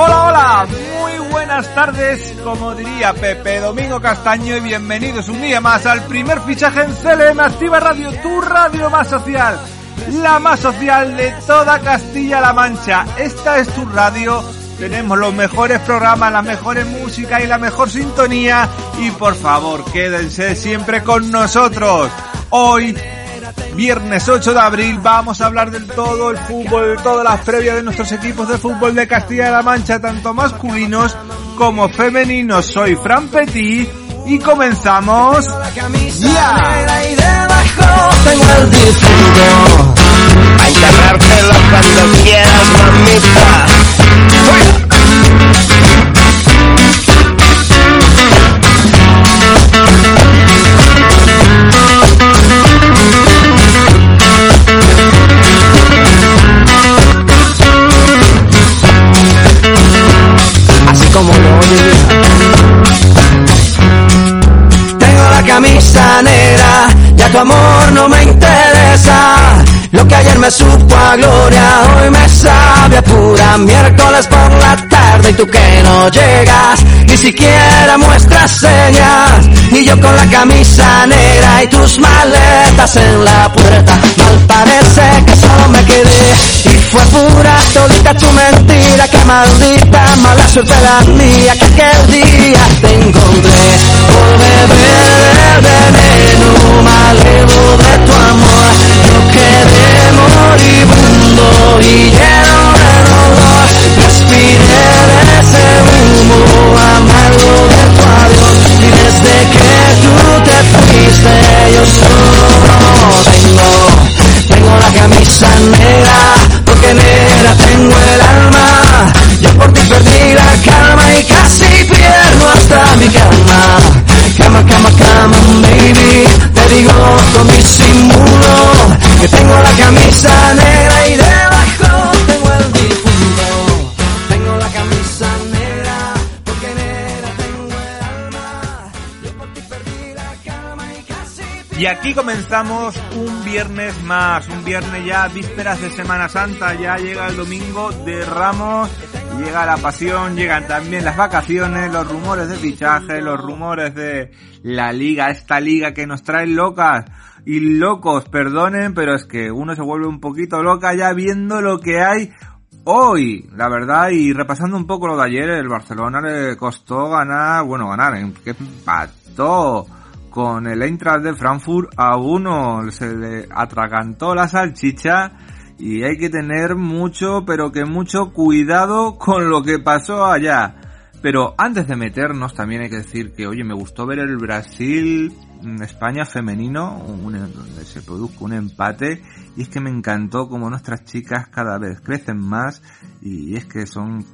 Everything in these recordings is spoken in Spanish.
Hola, hola, muy buenas tardes, como diría Pepe Domingo Castaño y bienvenidos un día más al primer fichaje en CLM Activa Radio, tu radio más social, la más social de toda Castilla-La Mancha. Esta es tu radio, tenemos los mejores programas, la mejores música y la mejor sintonía y por favor quédense siempre con nosotros. Hoy Viernes 8 de abril vamos a hablar del todo el fútbol, de todas las previas de nuestros equipos de fútbol de Castilla-La Mancha, tanto masculinos como femeninos. Soy Fran Petit y comenzamos ya. Lo que ayer me supo a gloria, hoy me sabe pura miércoles por la tarde y tú que no llegas, ni siquiera muestras señas. Y yo con la camisa negra y tus maletas en la puerta, mal parece que solo me quedé. Y fue pura todita tu mentira, que maldita mala suerte la mía, que aquel día te encontré. Por beber del veneno malevo de tu amor, yo quedé moribundo y lleno de dolor. Respiré de ese humo amargo de tu adiós y desde que tú te fuiste yo solo tengo tengo la camisa negra, porque negra tengo el alma. Yo por ti perdí la calma y casi pierdo hasta mi cama. Cama, cama, cama, baby. Camisa negra y debajo tengo la camisa negra, porque negra tengo el alma. Y aquí comenzamos un viernes más, un viernes ya vísperas de Semana Santa, ya llega el domingo de Ramos, llega la pasión, llegan también las vacaciones, los rumores de fichaje, los rumores de la liga, esta liga que nos trae locas y locos, perdonen, pero es que uno se vuelve un poquito loca ya viendo lo que hay hoy, la verdad, y repasando un poco lo de ayer, el Barcelona le costó ganar, bueno, ganar, que empató con el Eintracht de Frankfurt a uno, se le atragantó la salchicha y hay que tener mucho, pero que mucho cuidado con lo que pasó allá. Pero antes de meternos también hay que decir que, oye, me gustó ver el Brasil mm, España femenino, donde se produjo un empate, y es que me encantó como nuestras chicas cada vez crecen más, y es que son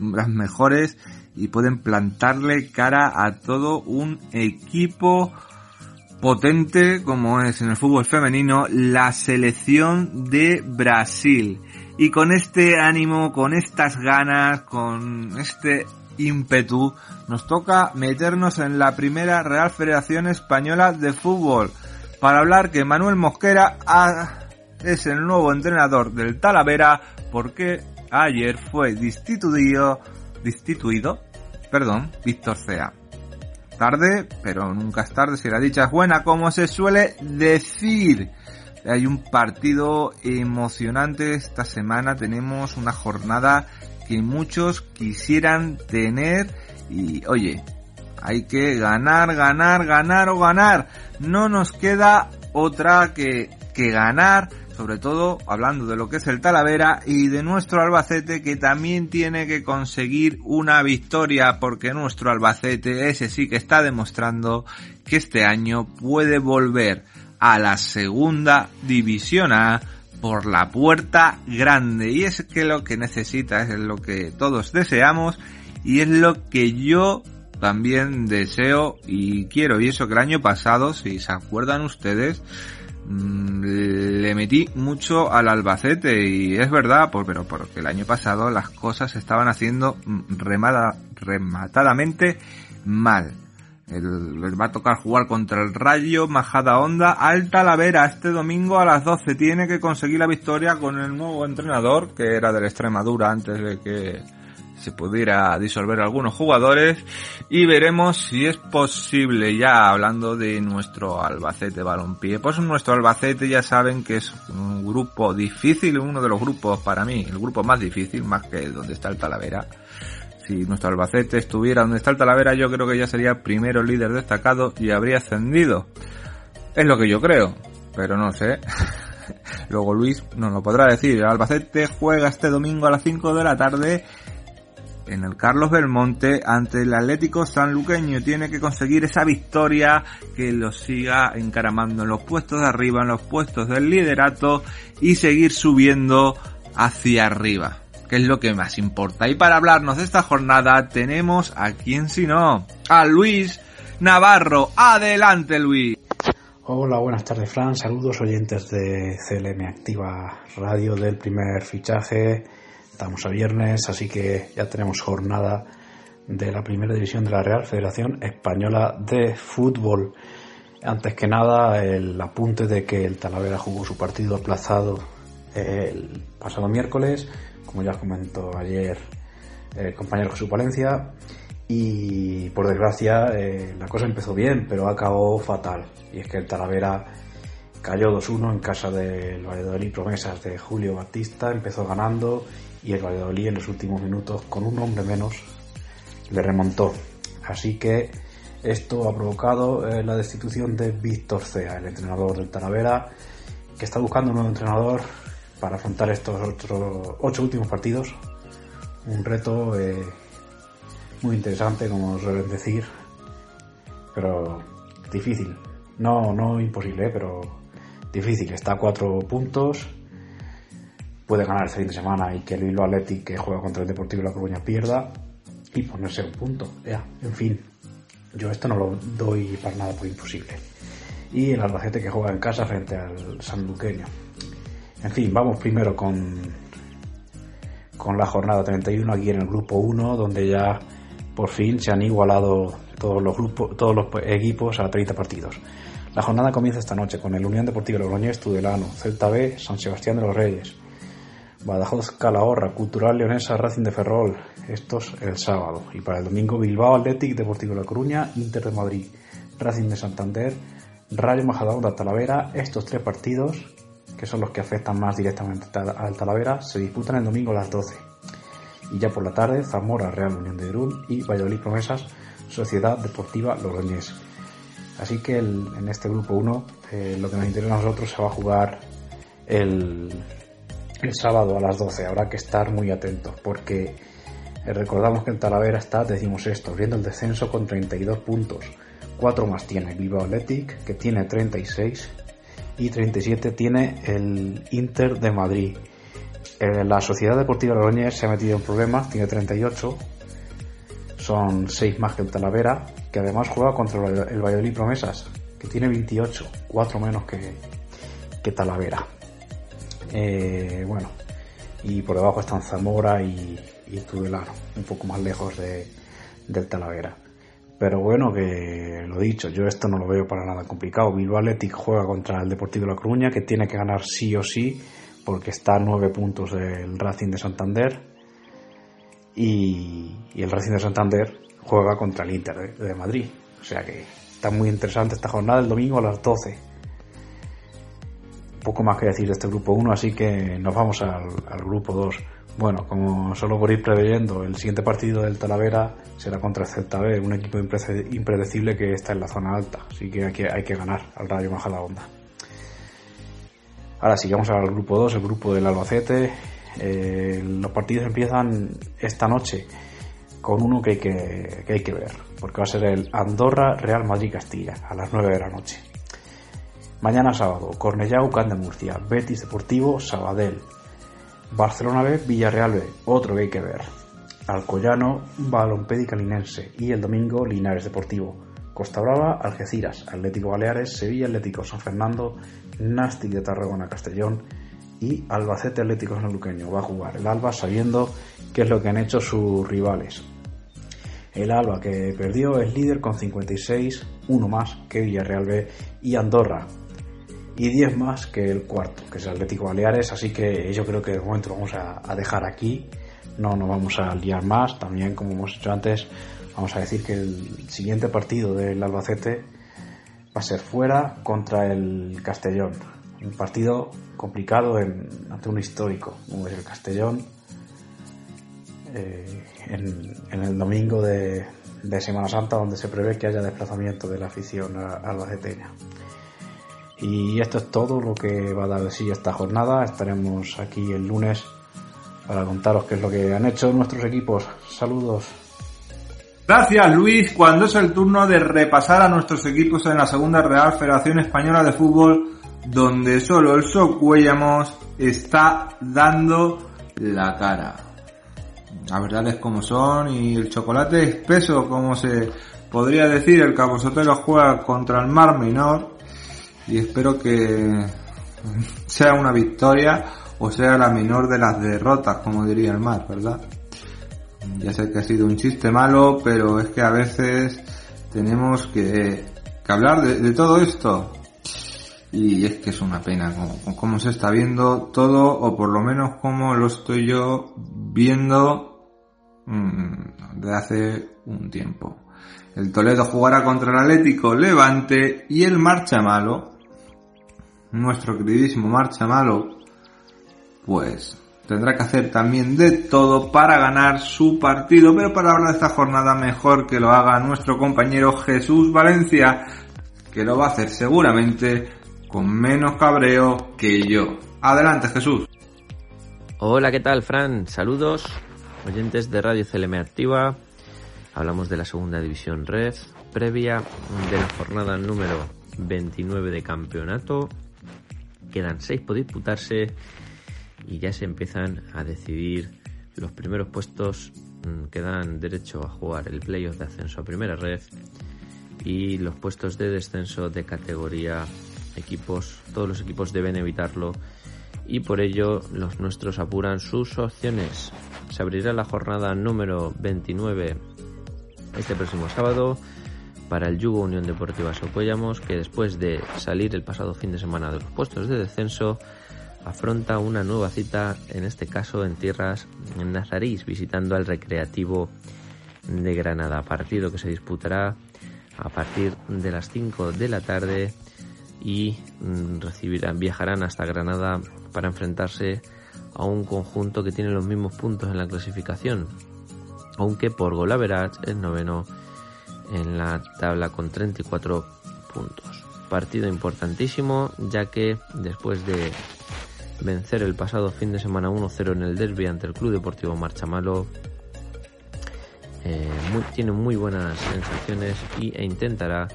las mejores y pueden plantarle cara a todo un equipo potente como es en el fútbol femenino la selección de Brasil. Y con este ánimo, con estas ganas, con este ímpetu, nos toca meternos en la primera Real Federación Española de Fútbol para hablar que Manuel Mosquera es el nuevo entrenador del Talavera porque ayer fue destituido, destituido, perdón, Víctor Cea. Tarde, pero nunca es tarde si la dicha es buena, como se suele decir. Hay un partido emocionante esta semana, tenemos una jornada que muchos quisieran tener y oye, hay que ganar, ganar, ganar o ganar. No nos queda otra que, que ganar sobre todo hablando de lo que es el Talavera y de nuestro Albacete que también tiene que conseguir una victoria porque nuestro Albacete ese sí que está demostrando que este año puede volver a la segunda división A por la puerta grande y es que lo que necesita es lo que todos deseamos y es lo que yo también deseo y quiero y eso que el año pasado si se acuerdan ustedes Mm, le metí mucho al Albacete y es verdad, pero porque el año pasado las cosas se estaban haciendo mm, remada, rematadamente mal. Les va a tocar jugar contra el Rayo, Majada Onda, Alta Lavera este domingo a las 12. Tiene que conseguir la victoria con el nuevo entrenador que era del Extremadura antes de que se pudiera disolver algunos jugadores y veremos si es posible ya hablando de nuestro Albacete Balompié. Pues nuestro Albacete ya saben que es un grupo difícil, uno de los grupos para mí, el grupo más difícil, más que donde está el Talavera. Si nuestro Albacete estuviera donde está el Talavera, yo creo que ya sería primero líder destacado y habría ascendido. Es lo que yo creo, pero no sé. Luego Luis nos lo podrá decir. El Albacete juega este domingo a las 5 de la tarde en el Carlos Belmonte ante el Atlético Sanluqueño. Tiene que conseguir esa victoria que lo siga encaramando en los puestos de arriba, en los puestos del liderato y seguir subiendo hacia arriba, que es lo que más importa. Y para hablarnos de esta jornada tenemos a quien si no, a Luis Navarro. Adelante Luis. Hola, buenas tardes Fran, saludos oyentes de CLM Activa Radio del primer fichaje Estamos a viernes, así que ya tenemos jornada de la primera división de la Real Federación Española de Fútbol. Antes que nada, el apunte de que el Talavera jugó su partido aplazado el pasado miércoles, como ya comentó ayer el compañero Jesús Valencia, y por desgracia eh, la cosa empezó bien, pero acabó fatal. Y es que el Talavera cayó 2-1 en casa del Valladolid Promesas de Julio Batista, empezó ganando y el Valladolid en los últimos minutos, con un hombre menos, le remontó. Así que esto ha provocado eh, la destitución de Víctor Cea, el entrenador del Talavera, que está buscando un nuevo entrenador para afrontar estos otros ocho últimos partidos. Un reto eh, muy interesante, como suelen decir, pero difícil. No, no imposible, pero difícil. Está a cuatro puntos puede ganar este fin de semana y que el Bilbao Athletic que juega contra el Deportivo de La Coruña pierda y ponerse un punto. Ya, en fin, yo esto no lo doy para nada por imposible. Y el Albacete que juega en casa frente al Sanluqueño. En fin, vamos primero con, con la jornada 31 aquí en el grupo 1, donde ya por fin se han igualado todos los grupos, todos los equipos a 30 partidos. La jornada comienza esta noche con el Unión Deportiva Logroñés, Tudelano, Celta B, San Sebastián de los Reyes, Badajoz Calahorra, Cultural Leonesa, Racing de Ferrol, estos el sábado. Y para el domingo Bilbao Athletic, Deportivo La Coruña, Inter de Madrid, Racing de Santander, Rayo Majadahonda, Talavera. Estos tres partidos, que son los que afectan más directamente al Talavera, se disputan el domingo a las 12. Y ya por la tarde, Zamora, Real Unión de Irún y Valladolid Promesas, Sociedad Deportiva Logroñés. Así que en este grupo 1, eh, lo que nos interesa a nosotros se va a jugar el, el sábado a las 12. Habrá que estar muy atentos porque eh, recordamos que el Talavera está, decimos esto, viendo el descenso con 32 puntos. 4 más tiene Bilbao Athletic, que tiene 36, y 37 tiene el Inter de Madrid. Eh, la Sociedad Deportiva Logroñés se ha metido en problemas, tiene 38, son 6 más que el Talavera, que además juega contra el Valladolid Promesas, que tiene 28, 4 menos que, que Talavera. Eh, bueno, y por debajo están Zamora y, y Tudelano, un poco más lejos de, del Talavera. Pero bueno, que lo dicho, yo esto no lo veo para nada complicado. Bilbao Athletic juega contra el Deportivo de La Coruña, que tiene que ganar sí o sí, porque está a nueve puntos del Racing de Santander. y, el Racing de Santander juega contra el Inter de, Madrid. O sea que está muy interesante esta jornada el domingo a las 12. Poco más que decir de este grupo 1, así que nos vamos al, grupo 2. Bueno, como solo por ir preveyendo, el siguiente partido del Talavera será contra el Celta B, un equipo impredecible que está en la zona alta, así que hay que, hay que ganar al Rayo Majadahonda. Ahora sí, vamos al grupo 2, el grupo del Albacete, eh, los partidos empiezan esta noche con uno que hay que, hay que ver, porque va a ser el Andorra Real Madrid Castilla a las 9 de la noche. Mañana sábado, Cornellá Ucán de Murcia, Betis Deportivo, Sabadell, Barcelona B, Villarreal B, otro que hay que ver. Alcoyano, Balompédica y el domingo Linares Deportivo. Costa Brava, Algeciras, Atlético Baleares, Sevilla Atlético San Fernando, Nástic de Tarragona Castellón y Albacete Atlético Sanluqueño. Va a jugar el Alba sabiendo qué es lo que han hecho sus rivales. El Alba que perdió es líder con 56, uno más que Villarreal B y Andorra. Y 10 más que el cuarto, que es el Atlético Baleares. Así que yo creo que de momento vamos a, dejar aquí. No nos vamos a liar más. También, como hemos dicho antes, vamos a decir que el siguiente partido del Albacete va a ser fuera contra el Castellón un partido complicado en, ante un histórico, como es el Castellón, eh, en, el domingo de, Semana Santa, donde se prevé que haya desplazamiento de la afición albaceteña. Y esto es todo lo que va a dar de sí esta jornada. Estaremos aquí el lunes para contaros qué es lo que han hecho nuestros equipos. Saludos. Gracias Luis, cuando es el turno de repasar a nuestros equipos en la segunda Real Federación Española de Fútbol donde solo el Socuellamos está dando la cara. La verdad es como son y el chocolate espeso, como se podría decir, el Cabo Sotelo juega contra el Mar Menor y espero que sea una victoria o sea la menor de las derrotas, como diría el Mar, ¿verdad? Ya sé que ha sido un chiste malo, pero es que a veces tenemos que, hablar de todo esto y es que es una pena como, se está viendo todo o por lo menos como lo estoy yo viendo mm, de hace un tiempo. El Toledo jugará contra el Atlético Levante y el Marcha Malo, nuestro queridísimo Marcha Malo, pues tendrá que hacer también de todo para ganar su partido, pero para hablar de esta jornada mejor que lo haga nuestro compañero Jesús Valencia, que lo va a hacer seguramente con menos cabreo que yo. Adelante, Jesús. Hola, ¿qué tal, Fran? Saludos, oyentes de Radio CLM Activa. Hablamos de la segunda división Red, previa de la jornada número 29 de campeonato. Quedan 6 por disputarse y ya se empiezan a decidir los primeros puestos mm, que dan derecho a jugar el playoff de ascenso a primera red y los puestos de descenso de categoría equipos, todos los equipos deben evitarlo y por ello los nuestros apuran sus opciones. Se abrirá la jornada número 29 este próximo sábado para el Yugo Unión Deportiva Socuellamos que después de salir el pasado fin de semana de los puestos de descenso afronta una nueva cita, en este caso en tierras en Nazarís, visitando al Recreativo de Granada, partido que se disputará a partir de las 5 de la tarde y mm, recibirán, viajarán hasta Granada para enfrentarse a un conjunto que tiene los mismos puntos en la clasificación, aunque por golaveras es noveno en la tabla con 34 puntos. Partido importantísimo ya que después de vencer el pasado fin de semana 1-0 en el derby ante el Club Deportivo Marchamalo, eh, tiene muy buenas sensaciones y, e intentará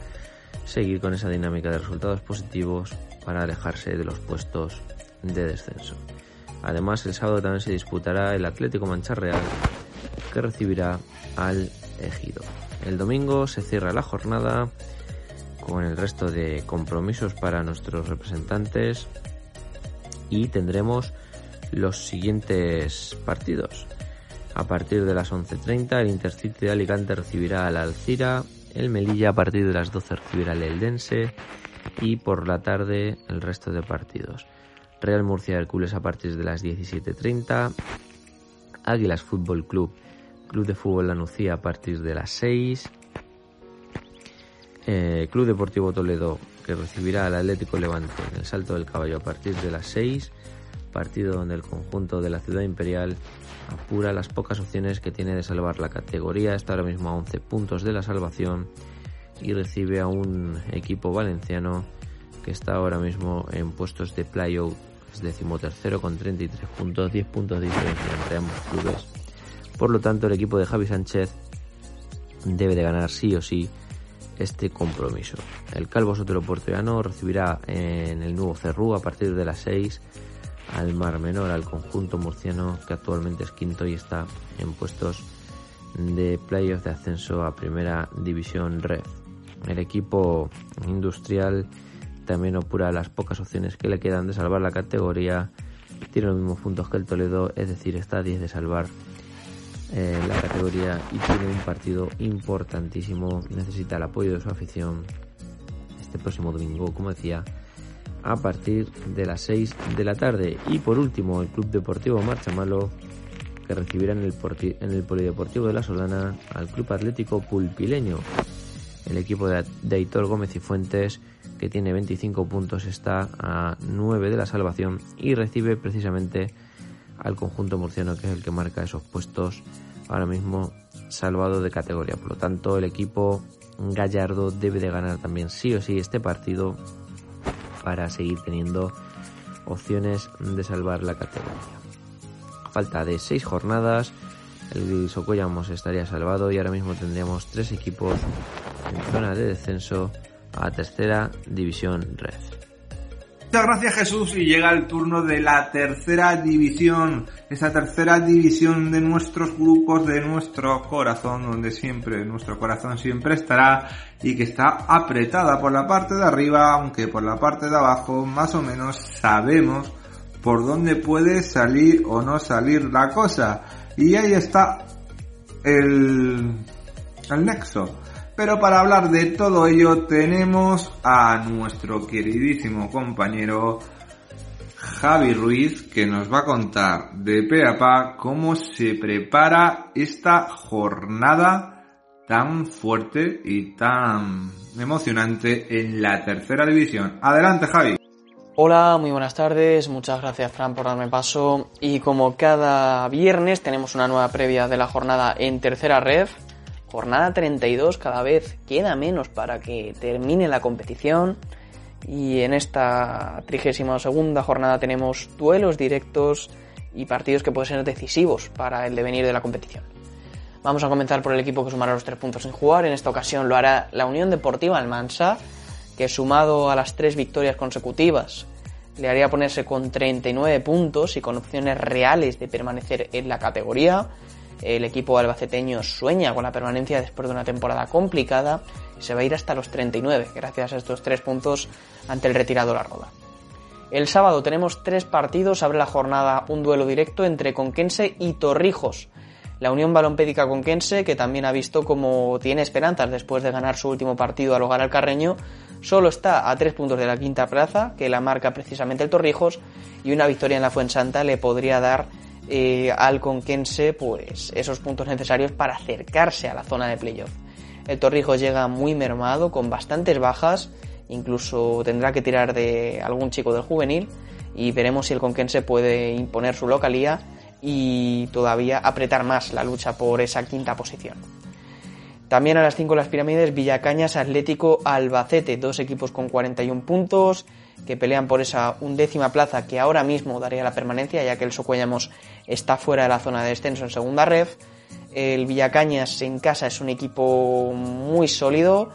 seguir con esa dinámica de resultados positivos para alejarse de los puestos de descenso. Además, el sábado también se disputará el Atlético Mancha Real, que recibirá al Ejido. El domingo se cierra la jornada con el resto de compromisos para nuestros representantes y tendremos los siguientes partidos. A partir de las 11.30 el Intercity de Alicante recibirá al Alcira el Melilla a partir de las 12 recibirá el Eldense y por la tarde el resto de partidos. Real Murcia Hércules a partir de las 17.30. Águilas Fútbol Club Club de Fútbol La Nucía a partir de las 6. Eh, Club Deportivo Toledo que recibirá al Atlético Levante en el Salto del Caballo a partir de las 6. Partido donde el conjunto de la Ciudad Imperial apura las pocas opciones que tiene de salvar la categoría. Está ahora mismo a 11 puntos de la salvación y recibe a un equipo valenciano que está ahora mismo en puestos de playout, es decimotercero con 33 puntos, 10 puntos de diferencia entre ambos clubes. Por lo tanto, el equipo de Javi Sánchez debe de ganar sí o sí este compromiso. El Calvo Sotero Portollano recibirá en el nuevo Cerrú a partir de las 6 al Mar Menor, al conjunto murciano que actualmente es quinto y está en puestos de playoff de ascenso a Primera División Red. El equipo industrial también opura las pocas opciones que le quedan de salvar la categoría. Tiene los mismos puntos que el Toledo, es decir, está a 10 de salvar eh, la categoría y tiene un partido importantísimo. Necesita el apoyo de su afición este próximo domingo, como decía, a partir de las 6 de la tarde. Y por último, el Club Deportivo Marcha Malo que recibirá en el, en el Polideportivo de la Solana al Club Atlético Pulpileño. El equipo de, de Aitor Gómez y Fuentes que tiene 25 puntos, está a 9 de la salvación y recibe precisamente al conjunto murciano que es el que marca esos puestos ahora mismo salvado de categoría. Por lo tanto, el equipo Gallardo debe de ganar también sí o sí este partido para seguir teniendo opciones de salvar la categoría. Falta de 6 jornadas, el Socollamos estaría salvado y ahora mismo tendríamos tres equipos en zona de descenso a tercera división red. Muchas gracias Jesús y llega el turno de la tercera división, esa tercera división de nuestros grupos, de nuestro corazón, donde siempre, nuestro corazón siempre estará y que está apretada por la parte de arriba, aunque por la parte de abajo más o menos sabemos por dónde puede salir o no salir la cosa. Y ahí está el, el nexo. Pero para hablar de todo ello tenemos a nuestro queridísimo compañero Javi Ruiz que nos va a contar de pe a pa cómo se prepara esta jornada tan fuerte y tan emocionante en la tercera división. Adelante Javi. Hola, muy buenas tardes, muchas gracias Fran por darme paso y como cada viernes tenemos una nueva previa de la jornada en tercera red Jornada 32, cada vez queda menos para que termine la competición. Y en esta 32 segunda jornada tenemos duelos directos y partidos que pueden ser decisivos para el devenir de la competición. Vamos a comenzar por el equipo que sumará los tres puntos sin jugar. En esta ocasión lo hará la Unión Deportiva Almansa, que sumado a las tres victorias consecutivas le haría ponerse con 39 puntos y con opciones reales de permanecer en la categoría. El equipo albaceteño sueña con la permanencia después de una temporada complicada y se va a ir hasta los 39 gracias a estos tres puntos ante el retirado La Roda. El sábado tenemos tres partidos, abre la jornada un duelo directo entre Conquense y Torrijos. La Unión Balompédica Conquense, que también ha visto como tiene esperanzas después de ganar su último partido al hogar al Carreño, solo está a tres puntos de la quinta plaza, que la marca precisamente el Torrijos, y una victoria en la Fuensanta le podría dar eh, al Conquense pues esos puntos necesarios para acercarse a la zona de playoff. El Torrijos llega muy mermado, con bastantes bajas, incluso tendrá que tirar de algún chico del juvenil y veremos si el Conquense puede imponer su localía y todavía apretar más la lucha por esa quinta posición. También a las 5 las pirámides, Villacañas, Atlético, Albacete, dos equipos con 41 puntos que pelean por esa undécima plaza que ahora mismo daría la permanencia, ya que el Socuellamos está fuera de la zona de descenso en segunda ref. El Villacañas en casa es un equipo muy sólido,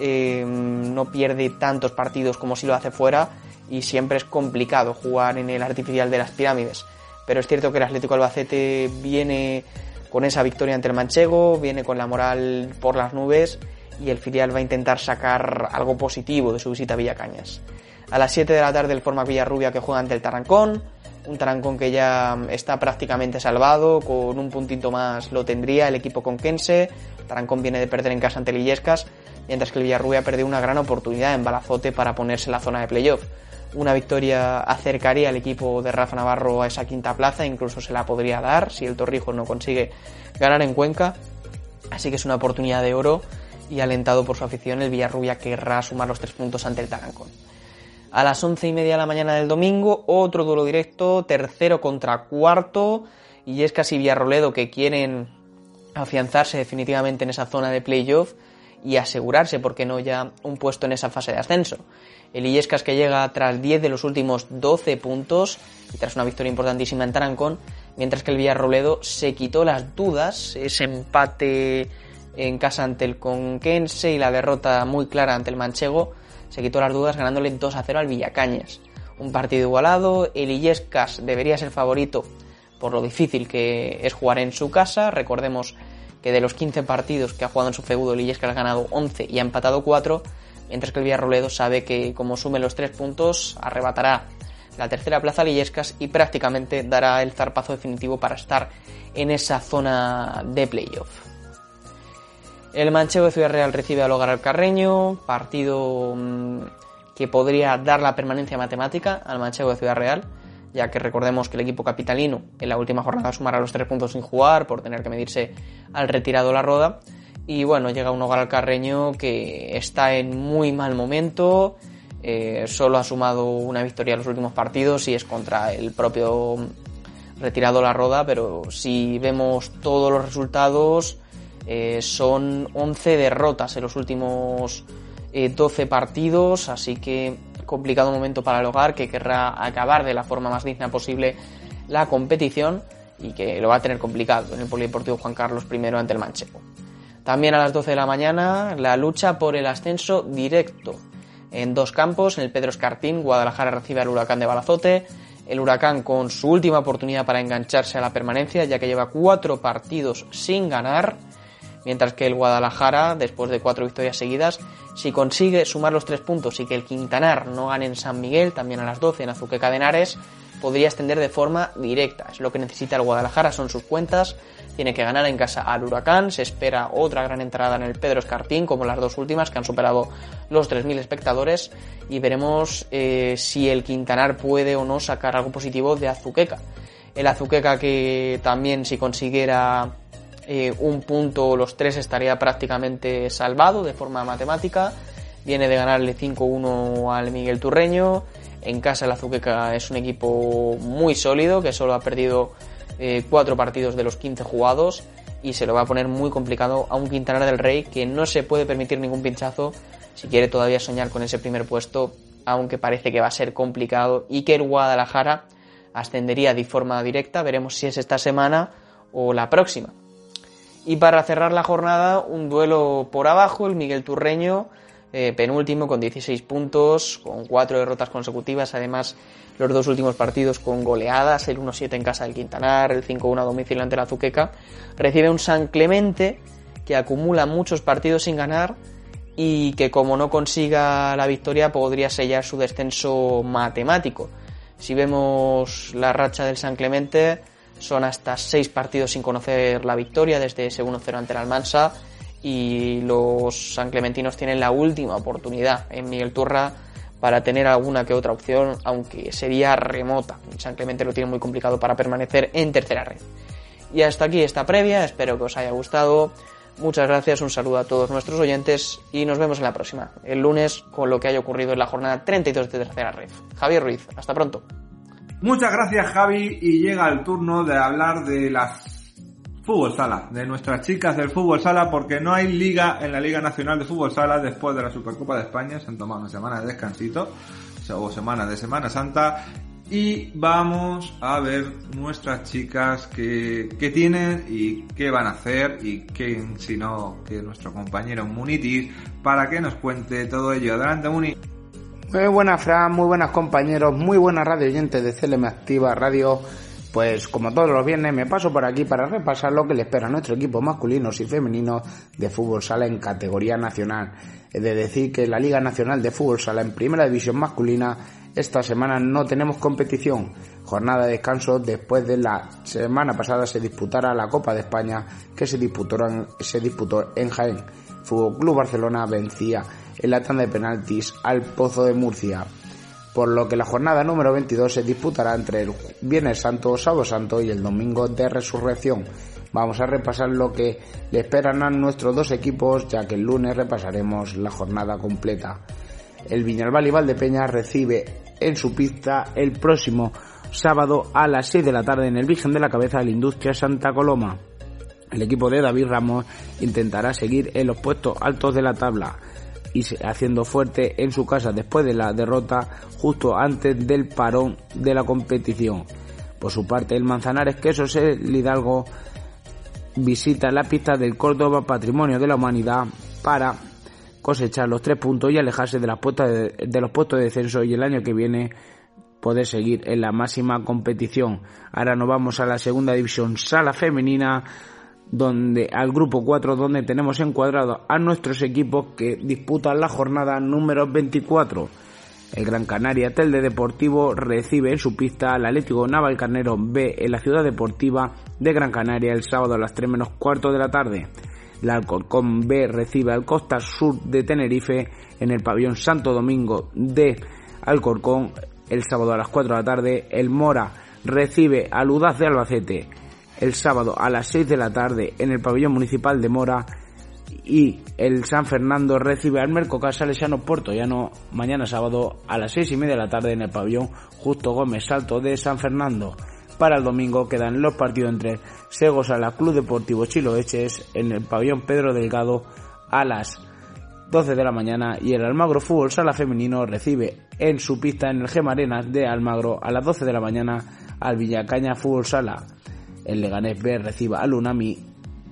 eh, no pierde tantos partidos como si lo hace fuera y siempre es complicado jugar en el artificial de las pirámides. Pero es cierto que el Atlético Albacete viene con esa victoria ante el Manchego, viene con la moral por las nubes y el filial va a intentar sacar algo positivo de su visita a Villacañas. A las 7 de la tarde el Forma Villarrubia que juega ante el Tarancón, un Tarancón que ya está prácticamente salvado, con un puntito más lo tendría el equipo conquense. Tarancón viene de perder en casa ante Lillescas, mientras que el Villarrubia perdió una gran oportunidad en Balazote para ponerse en la zona de playoff. Una victoria acercaría al equipo de Rafa Navarro a esa quinta plaza, incluso se la podría dar si el Torrijos no consigue ganar en Cuenca. Así que es una oportunidad de oro y alentado por su afición, el Villarrubia querrá sumar los tres puntos ante el Tarancón. A las once y media de la mañana del domingo, otro duelo directo, tercero contra cuarto, y es casi Villarroledo que quieren afianzarse definitivamente en esa zona de playoff y asegurarse, porque no ya, un puesto en esa fase de ascenso. El Illescas que llega tras 10 de los últimos 12 puntos y tras una victoria importantísima en Tarancón, mientras que el Villarroledo se quitó las dudas, ese empate en casa ante el Conquense y la derrota muy clara ante el Manchego, se quitó las dudas ganándole 2 a 0 al Villacañas. Un partido igualado, el Illescas debería ser favorito por lo difícil que es jugar en su casa, recordemos que de los 15 partidos que ha jugado en su feudo, el Illescas ha ganado 11 y ha empatado 4, mientras que el Villarroledo sabe que como sume los 3 puntos, arrebatará la tercera plaza a Illescas y prácticamente dará el zarpazo definitivo para estar en esa zona de playoff. El Manchego de Ciudad Real recibe al Hogar al Carreño, partido mm, que podría dar la permanencia matemática al Manchego de Ciudad Real, ya que recordemos que el equipo capitalino en la última jornada sumará los tres puntos sin jugar por tener que medirse al retirado la roda. Y bueno, llega un Hogar al Carreño que está en muy mal momento, eh, solo ha sumado una victoria en los últimos partidos y es contra el propio retirado la roda, pero si vemos todos los resultados eh, son 11 derrotas en los últimos 12 eh, partidos, así que complicado momento para el hogar que querrá acabar de la forma más digna posible la competición y que lo va a tener complicado en el Polideportivo Juan Carlos I ante el Manchego. También a las 12 de la mañana la lucha por el ascenso directo en dos campos, en el Pedro Escartín, Guadalajara recibe al Huracán de Balazote, el Huracán con su última oportunidad para engancharse a la permanencia, ya que lleva cuatro partidos sin ganar, mientras que el Guadalajara, después de cuatro victorias seguidas, si consigue sumar los tres puntos y que el Quintanar no gane en San Miguel, también a las 12 en Azuqueca de Henares, podría extender de forma directa. Es lo que necesita el Guadalajara, son sus cuentas. Tiene que ganar en casa al Huracán. Se espera otra gran entrada en el Pedro Escartín, como las dos últimas, que han superado los 3.000 espectadores. Y veremos eh, si el Quintanar puede o no sacar algo positivo de Azuqueca. El Azuqueca que también si consiguiera eh, un punto los tres estaría prácticamente salvado de forma matemática. Viene de ganarle 5-1 al Miguel Turreño. En casa el Azuqueca es un equipo muy sólido que solo ha perdido eh, cuatro partidos de los 15 jugados y se lo va a poner muy complicado a un Quintanar del Rey que no se puede permitir ningún pinchazo si quiere todavía soñar con ese primer puesto, aunque parece que va a ser complicado y que el Guadalajara ascendería de forma directa. Veremos si es esta semana o la próxima. Y para cerrar la jornada, un duelo por abajo, el Miguel Turreño, eh, penúltimo con 16 puntos, con cuatro derrotas consecutivas, además los dos últimos partidos con goleadas, el 1-7 en casa del Quintanar, el 5-1 a domicilio ante la Azuqueca, recibe un San Clemente que acumula muchos partidos sin ganar y que como no consiga la victoria podría sellar su descenso matemático. Si vemos la racha del San Clemente, son hasta seis partidos sin conocer la victoria desde ese 1-0 ante el Almansa y los San Clementinos tienen la última oportunidad en Miguel Turra para tener alguna que otra opción, aunque sería remota. San Clemente lo tiene muy complicado para permanecer en tercera red. Y hasta aquí esta previa, espero que os haya gustado. Muchas gracias, un saludo a todos nuestros oyentes y nos vemos en la próxima, el lunes, con lo que haya ocurrido en la jornada 32 de tercera red. Javier Ruiz, hasta pronto. Muchas gracias Javi y llega el turno de hablar de las fútbol sala, de nuestras chicas del fútbol sala, porque no hay liga en la Liga Nacional de Fútbol Sala después de la Supercopa de España, se han tomado una semana de descansito, o semana de Semana Santa, y vamos a ver nuestras chicas que, que tienen y qué van a hacer y quién sino que nuestro compañero Munitis para que nos cuente todo ello. Adelante Muni. Muy buenas, Fran, muy buenas compañeros, muy buenas radio oyentes de CLM Activa Radio. Pues como todos los viernes me paso por aquí para repasar lo que le espera a nuestro equipo masculinos y femeninos de fútbol sala en categoría nacional. Es de decir que la Liga Nacional de Fútbol Sala en Primera División Masculina esta semana no tenemos competición. Jornada de descanso después de la semana pasada se disputara la Copa de España que se disputó en, se disputó en Jaén. Fútbol Club Barcelona vencía en la tanda de penaltis al Pozo de Murcia. por lo que la jornada número 22 se disputará entre el Viernes Santo, Sábado Santo y el Domingo de Resurrección. Vamos a repasar lo que le esperan a nuestros dos equipos, ya que el lunes repasaremos la jornada completa. El Viñalbal y Valdepeña recibe en su pista el próximo sábado a las 6 de la tarde en el Virgen de la Cabeza de la Industria Santa Coloma. El equipo de David Ramos intentará seguir en los puestos altos de la tabla y haciendo fuerte en su casa después de la derrota justo antes del parón de la competición. Por su parte, el Manzanares Quesos el Hidalgo visita la pista del Córdoba Patrimonio de la Humanidad para cosechar los tres puntos y alejarse de, las de, de los puestos de descenso y el año que viene poder seguir en la máxima competición. Ahora nos vamos a la segunda división sala femenina donde al grupo 4 donde tenemos encuadrado a nuestros equipos que disputan la jornada número 24. El Gran Canaria Telde Deportivo recibe en su pista al Atlético Navalcarnero B en la ciudad deportiva de Gran Canaria el sábado a las 3 menos cuarto de la tarde. La Alcorcón B recibe al Costa Sur de Tenerife en el pabellón Santo Domingo de Alcorcón el sábado a las 4 de la tarde. El Mora recibe al Udaz de Albacete el sábado a las 6 de la tarde en el pabellón municipal de Mora y el San Fernando recibe al Mercocá Salesiano Portollano mañana sábado a las 6 y media de la tarde en el pabellón Justo Gómez Salto de San Fernando. Para el domingo quedan los partidos entre Segos a la Club Deportivo Chiloeches en el pabellón Pedro Delgado a las 12 de la mañana y el Almagro Fútbol Sala Femenino recibe en su pista en el Gemarenas de Almagro a las 12 de la mañana al Villacaña Fútbol Sala el Leganés B reciba al Unami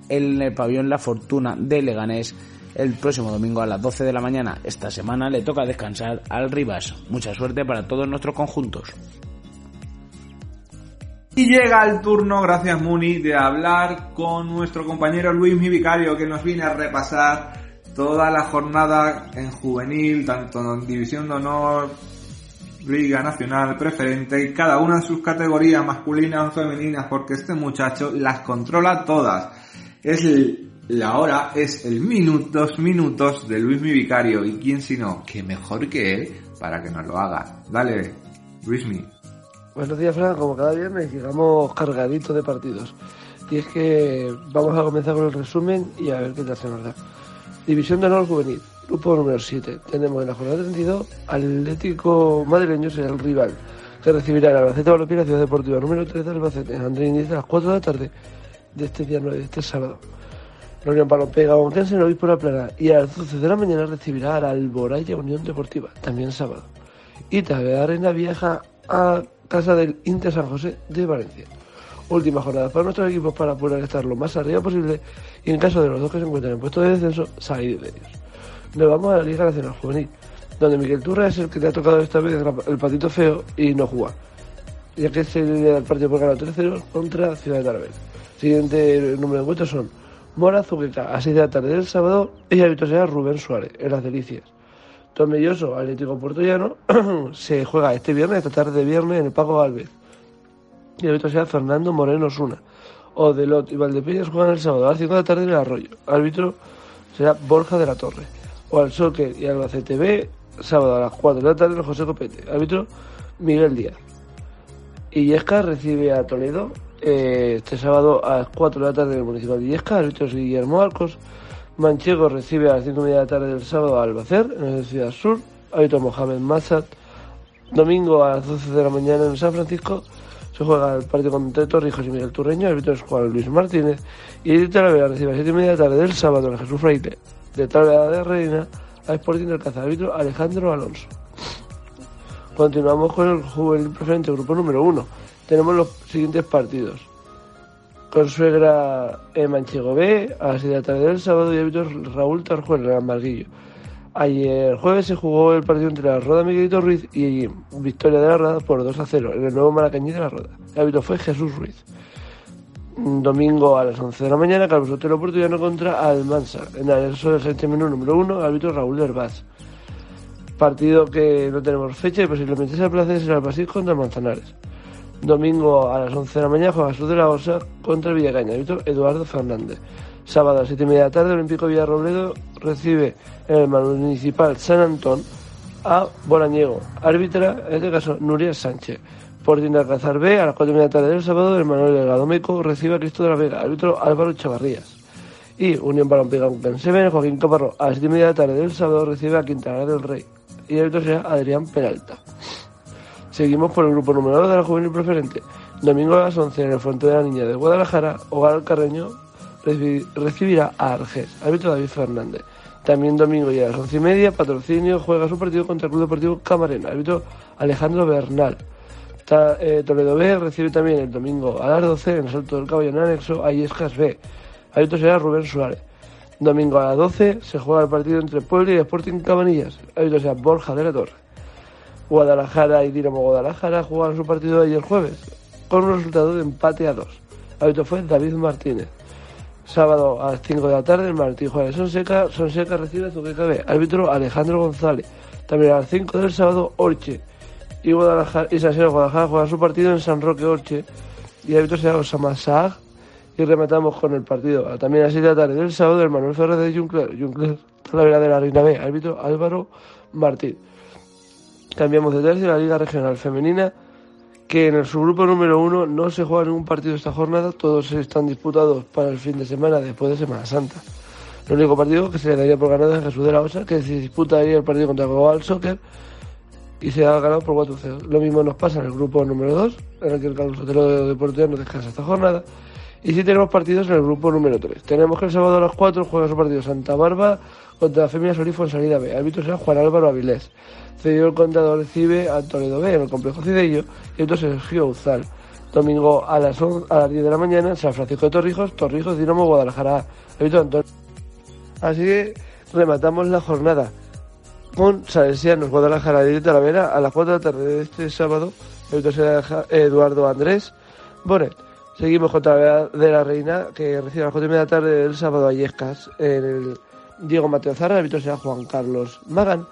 en el pabellón La Fortuna de Leganés el próximo domingo a las 12 de la mañana. Esta semana le toca descansar al Rivas. Mucha suerte para todos nuestros conjuntos. Y llega el turno, gracias Muni, de hablar con nuestro compañero Luis Mi Vicario que nos viene a repasar toda la jornada en juvenil, tanto en División de Honor, Liga Nacional Preferente y cada una de sus categorías masculinas o femeninas porque este muchacho las controla todas. Es la hora, es el minuto, dos minutos de Luis Mi Vicario y quién sino que mejor que él para que nos lo haga. Dale, Luismi. Buenos días, Fran. Como cada viernes llegamos cargaditos de partidos. Y es que vamos a comenzar con el resumen y a ver qué te hace verdad. División de honor juvenil. Grupo número 7. Tenemos en la jornada 32 Atlético Madrileño será el rival que recibirá el Albacete Balompié la Ciudad Deportiva número 3 de Albacete. Andrés inicia a las 4 de la tarde de este día 9, de este sábado. La Unión Balompié Gamontense en Obispo La Plana y a las 12 de la mañana recibirá a la Alboraya Unión Deportiva, también sábado. Y de Arena viaja a casa del Inter San José de Valencia. Última jornada para nuestros equipos para poder estar lo más arriba posible y en caso de los dos que se encuentran en puesto de descenso, salir de ellos nos vamos a la Liga Nacional Juvenil, donde Miguel Turra es el que te ha tocado esta vez el patito feo y no juega, ya que se el partido por ganar 3-0 contra Ciudad de Talavera. Siguiente número de encuentros son Mora Zuqueca a 6 de la tarde del sábado y hábito será Rubén Suárez en las Delicias. Tomelloso Atlético Puertollano se juega este viernes, esta tarde de viernes en el Pago Alves. Y árbitro será Fernando Moreno Suna. Odelot y Valdepeñas juegan el sábado a las 5 de la tarde en el Arroyo. Árbitro será Borja de la Torre o al Soccer y al B, sábado a las 4 de la tarde José Copete. Árbitro Miguel Díaz. Illesca recibe a Toledo eh, este sábado a las 4 de la tarde en el municipal de Illesca. Árbitro Guillermo Arcos. Manchego recibe a las 5 de la tarde del sábado a Albacer, en la Ciudad Sur. Árbitro Mohamed Massad. Domingo a las 12 de la mañana en San Francisco se juega el partido contra Torrijos y Miguel Turreño. Árbitro es Juan Luis Martínez. Y el Talavera recibe a las 7 y media de la tarde del sábado en Jesús Freire de Talavera de Reina a Sporting del Cazabitro Alejandro Alonso. Continuamos con el juvenil preferente grupo número 1. Tenemos los siguientes partidos. Consuegra en Manchego B a las 6 de la tarde del sábado y árbitro Raúl Tarjuel en Marguillo. Ayer jueves se jugó el partido entre la Roda Miguelito Ruiz y victoria de la Roda por 2 a 0 en el nuevo Maracañí de la Roda. El árbitro fue Jesús Ruiz domingo a las 11 de la mañana, Carlos Otero Portullano contra Almansa. En el del menú número 1, árbitro Raúl Herbaz. Partido que no tenemos fecha y posiblemente se aplace será el Brasil contra Manzanares. Domingo a las 11 de la mañana juega Sur de la Osa contra Villacaña, árbitro Eduardo Fernández. Sábado a las 7 y media de la tarde, Olímpico Villarrobledo recibe en el municipal San Antón A. Bolañego. Árbitra, en este caso, Nuria Sánchez. Sporting de Alcázar B, a las 4 de la tarde del sábado, el Manuel Delgado Meco recibe a Cristo de la Vega, árbitro Álvaro Chavarrías. Y Unión Balompié Pensemen, Joaquín Caparro, a las 7 de la tarde del sábado recibe a Quintana del Rey. Y el árbitro será Adrián Peralta. Seguimos por el grupo número 2 de la Juvenil Preferente. Domingo a las 11 en el Fuente de la Niña de Guadalajara, Hogar Carreño recibirá a Arges, árbitro David Fernández. También domingo y a las 11 y media, patrocinio juega su partido contra el Club Deportivo Camarena, árbitro Alejandro Bernal. Eh, Toledo B recibe también el domingo a las 12 en el Salto del Caballo en anexo a Iescas B. Ahí será Rubén Suárez. Domingo a las 12 se juega el partido entre Puebla y Sporting Cabanillas. Ahí será Borja de la Torre. Guadalajara y Dinamo Guadalajara jugaron su partido ayer jueves con un resultado de empate a 2. Árbitro fue David Martínez. Sábado a las 5 de la tarde el Martín Juárez Sonseca, Sonseca recibe a Zuqueca B. Árbitro Alejandro González. También a las 5 del sábado Orche y Guadalajara y Guadalajara juega su partido en San Roque Orche y el árbitro será Osama Saag y rematamos con el partido también a las 7 de la tarde del sábado el Manuel Ferrer de Juncler, Juncler la vera de la Reina B, árbitro Álvaro Martín. Cambiamos de tercio la Liga Regional Femenina que en el subgrupo número 1 no se juega ningún partido esta jornada, todos están disputados para el fin de semana después de Semana Santa. El único partido que se le daría por ganado es Jesús de la Osa, que se disputaría el partido contra Global Soccer y se ha ganado por 4-0. Lo mismo nos pasa en el grupo número 2, en el que el Carlos de no descansa esta jornada. Y sí tenemos partidos en el grupo número 3. Tenemos que el sábado a las 4 juega su partido Santa Barba contra Femia Solifo en salida B. Árbitro será Juan Álvaro Avilés. Cedido el contador recibe a Toledo B en el complejo Cidello y entonces Sergio Uzal. Domingo a las, a las 10 de la mañana San Francisco de Torrijos, Torrijos, Dinamo, Guadalajara. Árbitro Antonio. Así que rematamos la jornada con Salesianos Guadalajara de Talavera a las 4 de la tarde de este sábado. El será Eduardo Andrés Bonet. Seguimos contra de la Reina, que recibe a las 4 y media de la tarde del sábado a Yescas en el Diego Mateo Zarra. El árbitro será Juan Carlos Magan.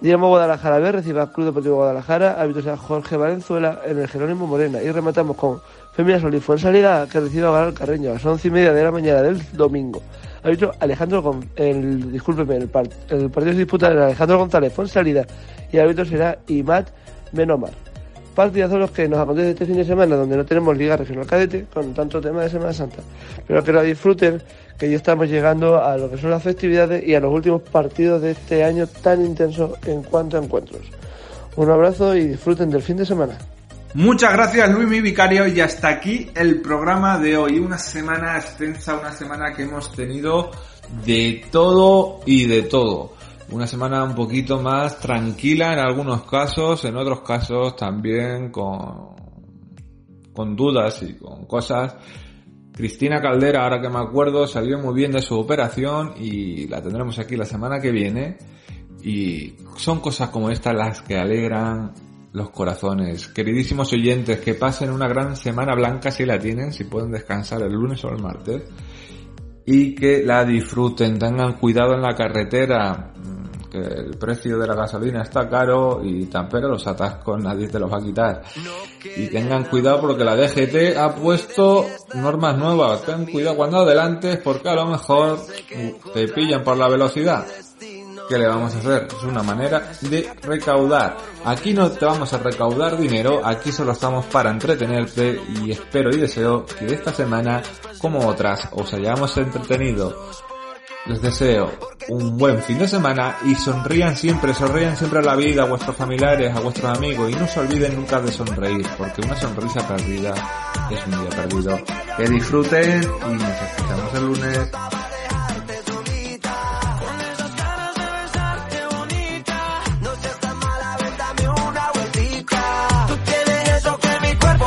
Dinamo Guadalajara B recibe al Club Deportivo Guadalajara. Árbitro será Jorge Valenzuela en el Jerónimo Morena. Y rematamos con Femina Solís salida que recibe a Garal Carreño a las 11 y media de la mañana del domingo dicho Alejandro el el, el partido se disputa en Alejandro González salida y el árbitro será Imat Menomar. Partidos los que nos acontece este fin de semana, donde no tenemos Liga Regional Cadete, con tanto tema de Semana Santa. Pero que lo disfruten, que ya estamos llegando a lo que son las festividades y a los últimos partidos de este año tan intenso en cuanto a encuentros. Un abrazo y disfruten del fin de semana. Muchas gracias Luis, mi vicario, y hasta aquí el programa de hoy. Una semana extensa, una semana que hemos tenido de todo y de todo. Una semana un poquito más tranquila en algunos casos, en otros casos también con, con dudas y con cosas. Cristina Caldera, ahora que me acuerdo, salió muy bien de su operación y la tendremos aquí la semana que viene. Y son cosas como estas las que alegran los corazones. Queridísimos oyentes, que pasen una gran semana blanca si la tienen, si pueden descansar el lunes o el martes. Y que la disfruten, tengan cuidado en la carretera, mm, que el precio de la gasolina está caro y pero los atascos nadie te los va a quitar. Y tengan cuidado porque la DGT ha puesto normas nuevas. Ten cuidado cuando adelantes porque a lo mejor te pillan por la velocidad. ¿Qué le vamos a hacer? Es una manera de recaudar. Aquí no te vamos a recaudar dinero, aquí solo estamos para entretenerte y espero y deseo que esta semana, como otras, os hayamos entretenido. Les deseo un buen fin de semana y sonrían siempre, sonrían siempre a la vida, a vuestros familiares, a vuestros amigos y no se olviden nunca de sonreír, porque una sonrisa perdida es un día perdido. Que disfruten y nos escuchamos el lunes.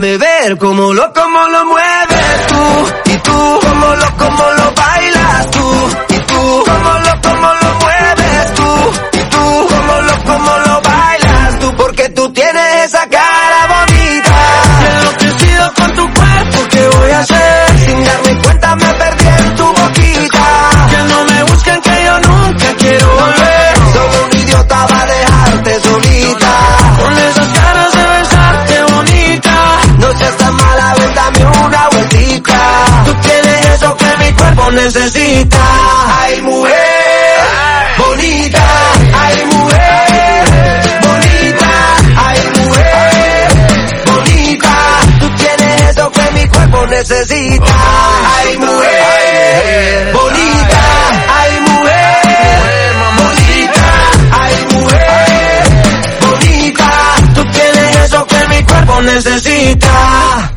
Déjame ver cómo lo, cómo lo mueves tú. Y tú, necesita. Ay, mujer, bonita. Ay, mujer, bonita. Ay, mujer, bonita. Tú tienes eso que mi cuerpo necesita. Ay, mujer, bonita. Ay, mujer, bonita. Ay, mujer, bonita. Tú tienes eso que mi cuerpo necesita.